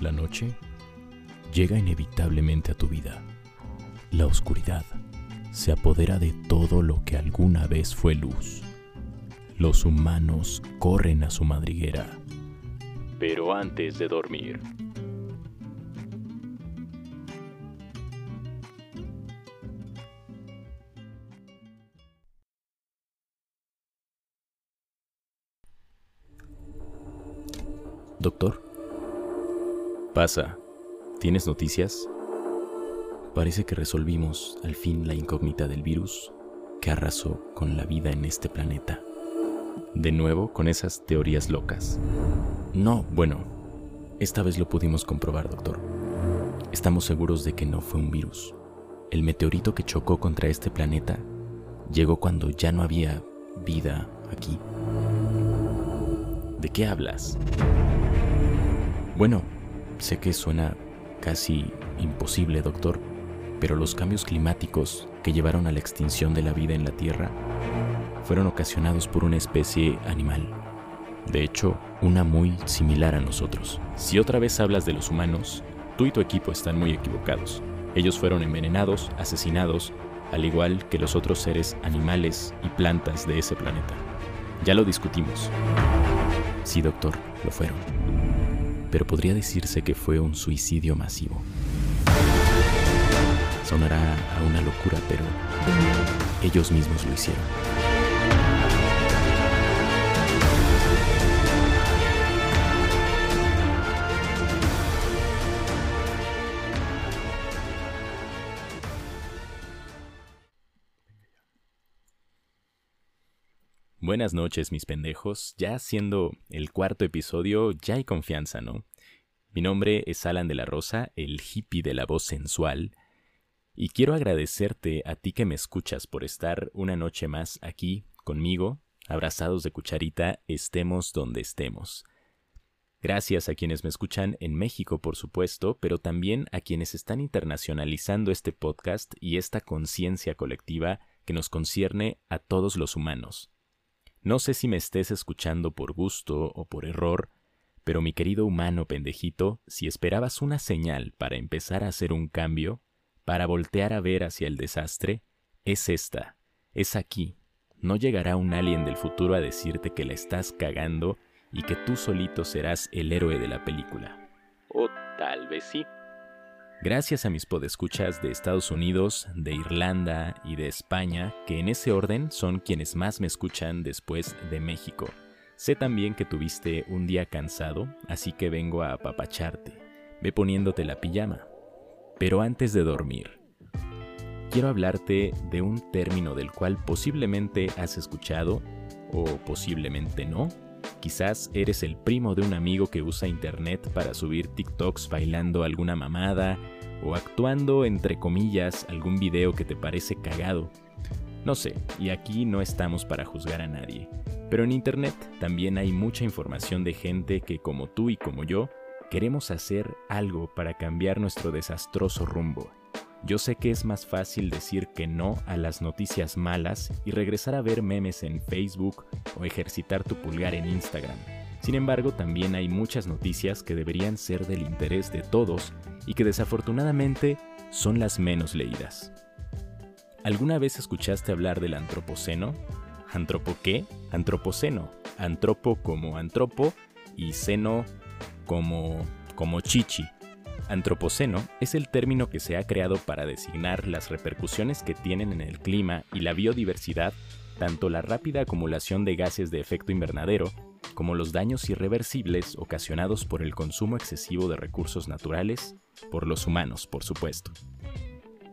La noche llega inevitablemente a tu vida. La oscuridad se apodera de todo lo que alguna vez fue luz. Los humanos corren a su madriguera. Pero antes de dormir, Doctor. Pasa. ¿Tienes noticias? Parece que resolvimos al fin la incógnita del virus que arrasó con la vida en este planeta. De nuevo con esas teorías locas. No, bueno, esta vez lo pudimos comprobar, doctor. Estamos seguros de que no fue un virus. El meteorito que chocó contra este planeta llegó cuando ya no había vida aquí. ¿De qué hablas? Bueno, sé que suena casi imposible, doctor, pero los cambios climáticos que llevaron a la extinción de la vida en la Tierra fueron ocasionados por una especie animal. De hecho, una muy similar a nosotros. Si otra vez hablas de los humanos, tú y tu equipo están muy equivocados. Ellos fueron envenenados, asesinados, al igual que los otros seres animales y plantas de ese planeta. Ya lo discutimos. Sí, doctor, lo fueron pero podría decirse que fue un suicidio masivo. Sonará a una locura, pero ellos mismos lo hicieron. Buenas noches, mis pendejos. Ya siendo el cuarto episodio, ya hay confianza, ¿no? Mi nombre es Alan de la Rosa, el hippie de la voz sensual, y quiero agradecerte a ti que me escuchas por estar una noche más aquí conmigo, abrazados de cucharita, estemos donde estemos. Gracias a quienes me escuchan en México, por supuesto, pero también a quienes están internacionalizando este podcast y esta conciencia colectiva que nos concierne a todos los humanos. No sé si me estés escuchando por gusto o por error, pero mi querido humano pendejito, si esperabas una señal para empezar a hacer un cambio, para voltear a ver hacia el desastre, es esta, es aquí. No llegará un alien del futuro a decirte que la estás cagando y que tú solito serás el héroe de la película. O tal vez sí. Gracias a mis podescuchas de Estados Unidos, de Irlanda y de España, que en ese orden son quienes más me escuchan después de México. Sé también que tuviste un día cansado, así que vengo a apapacharte. Ve poniéndote la pijama. Pero antes de dormir, quiero hablarte de un término del cual posiblemente has escuchado o posiblemente no. Quizás eres el primo de un amigo que usa internet para subir TikToks bailando alguna mamada o actuando entre comillas algún video que te parece cagado. No sé, y aquí no estamos para juzgar a nadie, pero en internet también hay mucha información de gente que como tú y como yo queremos hacer algo para cambiar nuestro desastroso rumbo yo sé que es más fácil decir que no a las noticias malas y regresar a ver memes en Facebook o ejercitar tu pulgar en Instagram. Sin embargo, también hay muchas noticias que deberían ser del interés de todos y que desafortunadamente son las menos leídas. ¿Alguna vez escuchaste hablar del antropoceno? ¿Antropo qué? Antropoceno. Antropo como antropo y seno como como chichi. Antropoceno es el término que se ha creado para designar las repercusiones que tienen en el clima y la biodiversidad tanto la rápida acumulación de gases de efecto invernadero como los daños irreversibles ocasionados por el consumo excesivo de recursos naturales, por los humanos, por supuesto.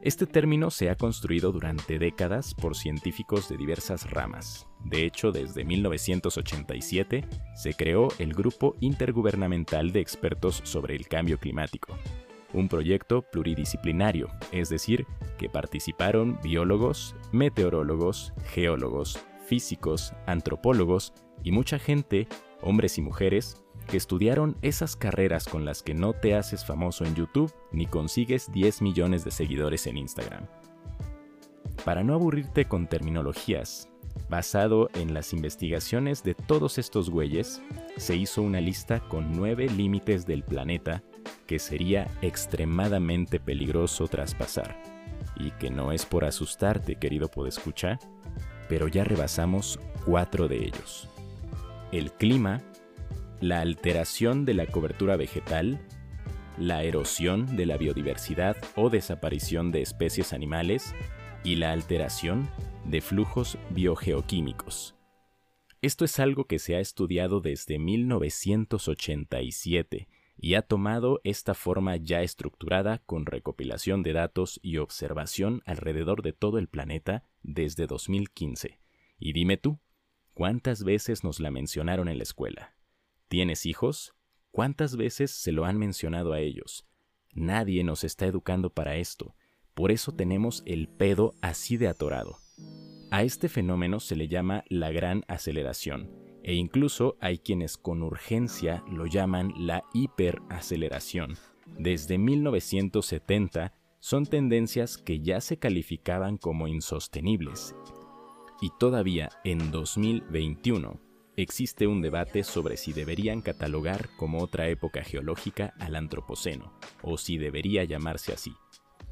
Este término se ha construido durante décadas por científicos de diversas ramas. De hecho, desde 1987 se creó el Grupo Intergubernamental de Expertos sobre el Cambio Climático, un proyecto pluridisciplinario, es decir, que participaron biólogos, meteorólogos, geólogos, físicos, antropólogos y mucha gente, hombres y mujeres, que estudiaron esas carreras con las que no te haces famoso en YouTube ni consigues 10 millones de seguidores en Instagram. Para no aburrirte con terminologías, basado en las investigaciones de todos estos güeyes, se hizo una lista con nueve límites del planeta que sería extremadamente peligroso traspasar, y que no es por asustarte, querido podescuchar, pero ya rebasamos cuatro de ellos. El clima, la alteración de la cobertura vegetal, la erosión de la biodiversidad o desaparición de especies animales y la alteración de flujos biogeoquímicos. Esto es algo que se ha estudiado desde 1987 y ha tomado esta forma ya estructurada con recopilación de datos y observación alrededor de todo el planeta desde 2015. Y dime tú, ¿cuántas veces nos la mencionaron en la escuela? ¿Tienes hijos? ¿Cuántas veces se lo han mencionado a ellos? Nadie nos está educando para esto, por eso tenemos el pedo así de atorado. A este fenómeno se le llama la gran aceleración, e incluso hay quienes con urgencia lo llaman la hiperaceleración. Desde 1970 son tendencias que ya se calificaban como insostenibles. Y todavía en 2021 existe un debate sobre si deberían catalogar como otra época geológica al Antropoceno, o si debería llamarse así.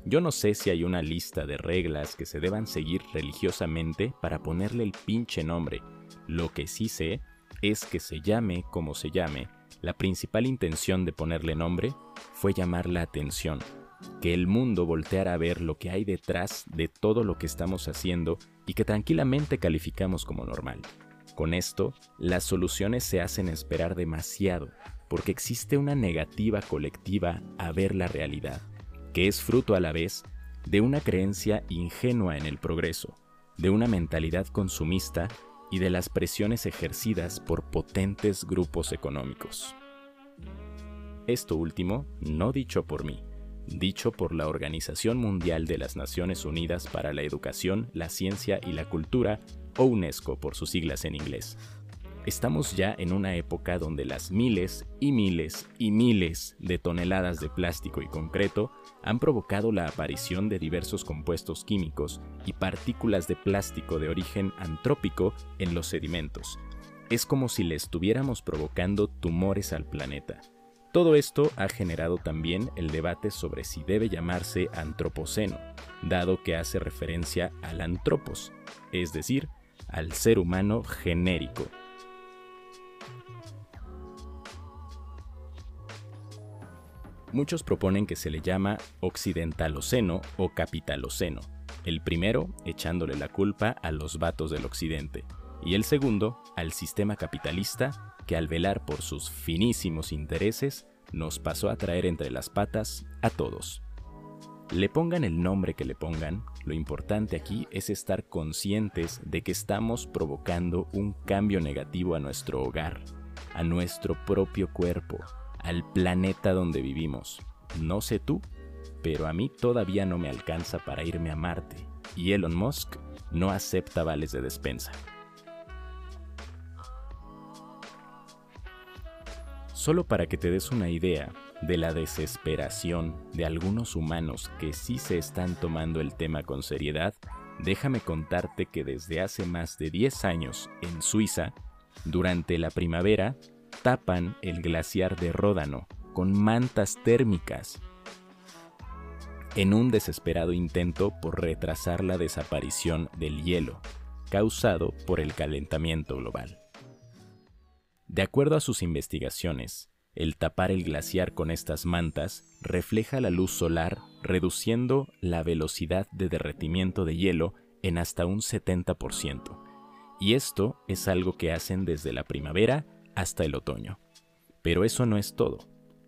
Yo no sé si hay una lista de reglas que se deban seguir religiosamente para ponerle el pinche nombre, lo que sí sé es que se llame como se llame, la principal intención de ponerle nombre fue llamar la atención, que el mundo volteara a ver lo que hay detrás de todo lo que estamos haciendo y que tranquilamente calificamos como normal. Con esto, las soluciones se hacen esperar demasiado, porque existe una negativa colectiva a ver la realidad, que es fruto a la vez de una creencia ingenua en el progreso, de una mentalidad consumista y de las presiones ejercidas por potentes grupos económicos. Esto último no dicho por mí, dicho por la Organización Mundial de las Naciones Unidas para la Educación, la Ciencia y la Cultura, o UNESCO por sus siglas en inglés, Estamos ya en una época donde las miles y miles y miles de toneladas de plástico y concreto han provocado la aparición de diversos compuestos químicos y partículas de plástico de origen antrópico en los sedimentos. Es como si le estuviéramos provocando tumores al planeta. Todo esto ha generado también el debate sobre si debe llamarse antropoceno, dado que hace referencia al antropos, es decir, al ser humano genérico, Muchos proponen que se le llama occidentaloceno o capitaloceno, el primero echándole la culpa a los vatos del occidente, y el segundo al sistema capitalista que al velar por sus finísimos intereses nos pasó a traer entre las patas a todos. Le pongan el nombre que le pongan, lo importante aquí es estar conscientes de que estamos provocando un cambio negativo a nuestro hogar, a nuestro propio cuerpo, al planeta donde vivimos. No sé tú, pero a mí todavía no me alcanza para irme a Marte, y Elon Musk no acepta vales de despensa. Solo para que te des una idea de la desesperación de algunos humanos que sí se están tomando el tema con seriedad, déjame contarte que desde hace más de 10 años en Suiza, durante la primavera, tapan el glaciar de Ródano con mantas térmicas en un desesperado intento por retrasar la desaparición del hielo causado por el calentamiento global. De acuerdo a sus investigaciones, el tapar el glaciar con estas mantas refleja la luz solar reduciendo la velocidad de derretimiento de hielo en hasta un 70%. Y esto es algo que hacen desde la primavera hasta el otoño. Pero eso no es todo.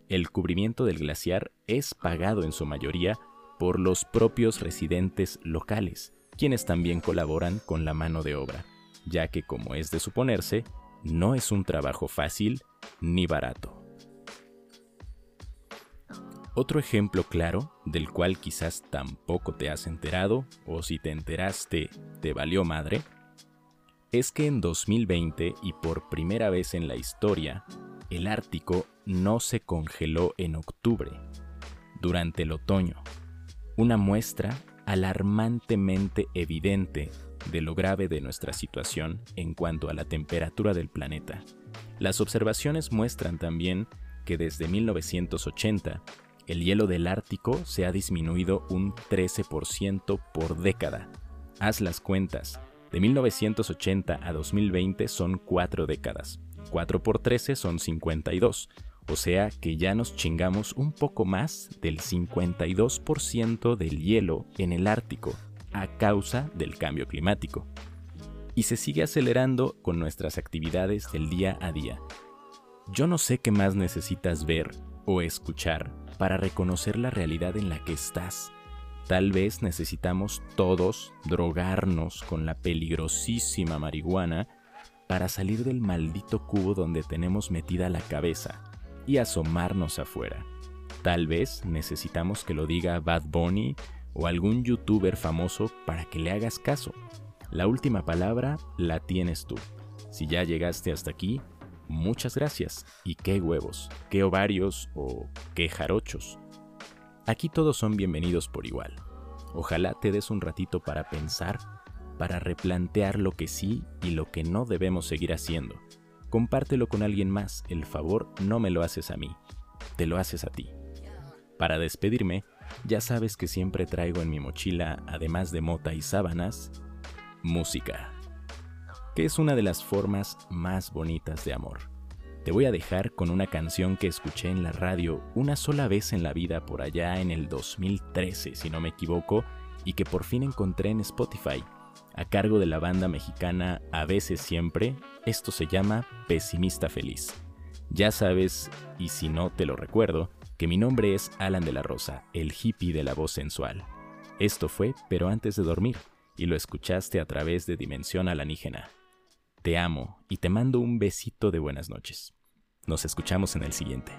El cubrimiento del glaciar es pagado en su mayoría por los propios residentes locales, quienes también colaboran con la mano de obra, ya que como es de suponerse, no es un trabajo fácil ni barato. Otro ejemplo claro, del cual quizás tampoco te has enterado, o si te enteraste, te valió madre, es que en 2020 y por primera vez en la historia, el Ártico no se congeló en octubre, durante el otoño, una muestra alarmantemente evidente de lo grave de nuestra situación en cuanto a la temperatura del planeta. Las observaciones muestran también que desde 1980 el hielo del Ártico se ha disminuido un 13% por década. Haz las cuentas. De 1980 a 2020 son 4 décadas. 4 por 13 son 52. O sea que ya nos chingamos un poco más del 52% del hielo en el Ártico a causa del cambio climático. Y se sigue acelerando con nuestras actividades del día a día. Yo no sé qué más necesitas ver o escuchar para reconocer la realidad en la que estás. Tal vez necesitamos todos drogarnos con la peligrosísima marihuana para salir del maldito cubo donde tenemos metida la cabeza y asomarnos afuera. Tal vez necesitamos que lo diga Bad Bunny o algún youtuber famoso para que le hagas caso. La última palabra la tienes tú. Si ya llegaste hasta aquí, muchas gracias y qué huevos, qué ovarios o qué jarochos. Aquí todos son bienvenidos por igual. Ojalá te des un ratito para pensar, para replantear lo que sí y lo que no debemos seguir haciendo compártelo con alguien más. El favor no me lo haces a mí, te lo haces a ti. Para despedirme, ya sabes que siempre traigo en mi mochila, además de mota y sábanas, música, que es una de las formas más bonitas de amor. Te voy a dejar con una canción que escuché en la radio una sola vez en la vida por allá en el 2013, si no me equivoco, y que por fin encontré en Spotify a cargo de la banda mexicana A veces siempre, esto se llama Pesimista Feliz. Ya sabes, y si no te lo recuerdo, que mi nombre es Alan de la Rosa, el hippie de la voz sensual. Esto fue Pero antes de dormir, y lo escuchaste a través de Dimensión Alanígena. Te amo y te mando un besito de buenas noches. Nos escuchamos en el siguiente.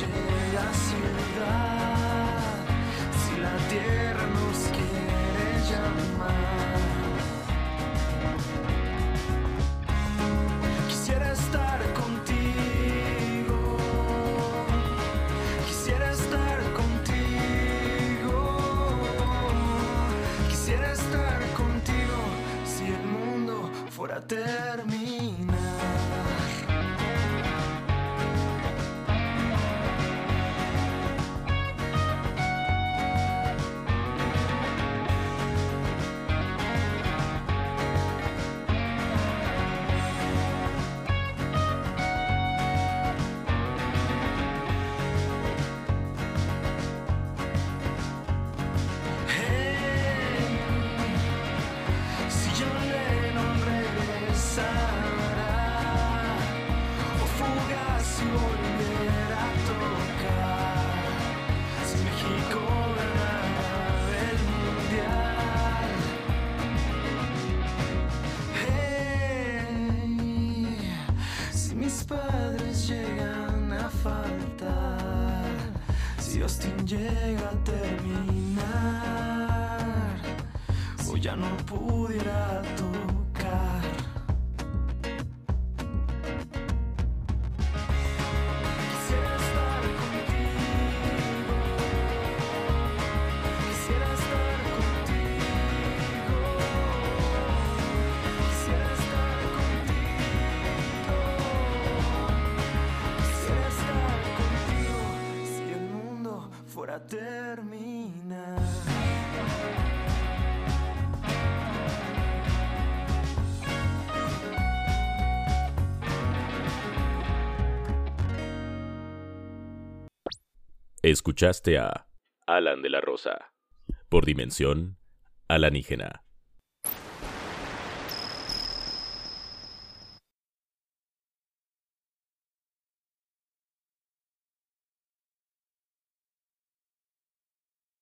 Llega Escuchaste a Alan de la Rosa por Dimensión Alanígena.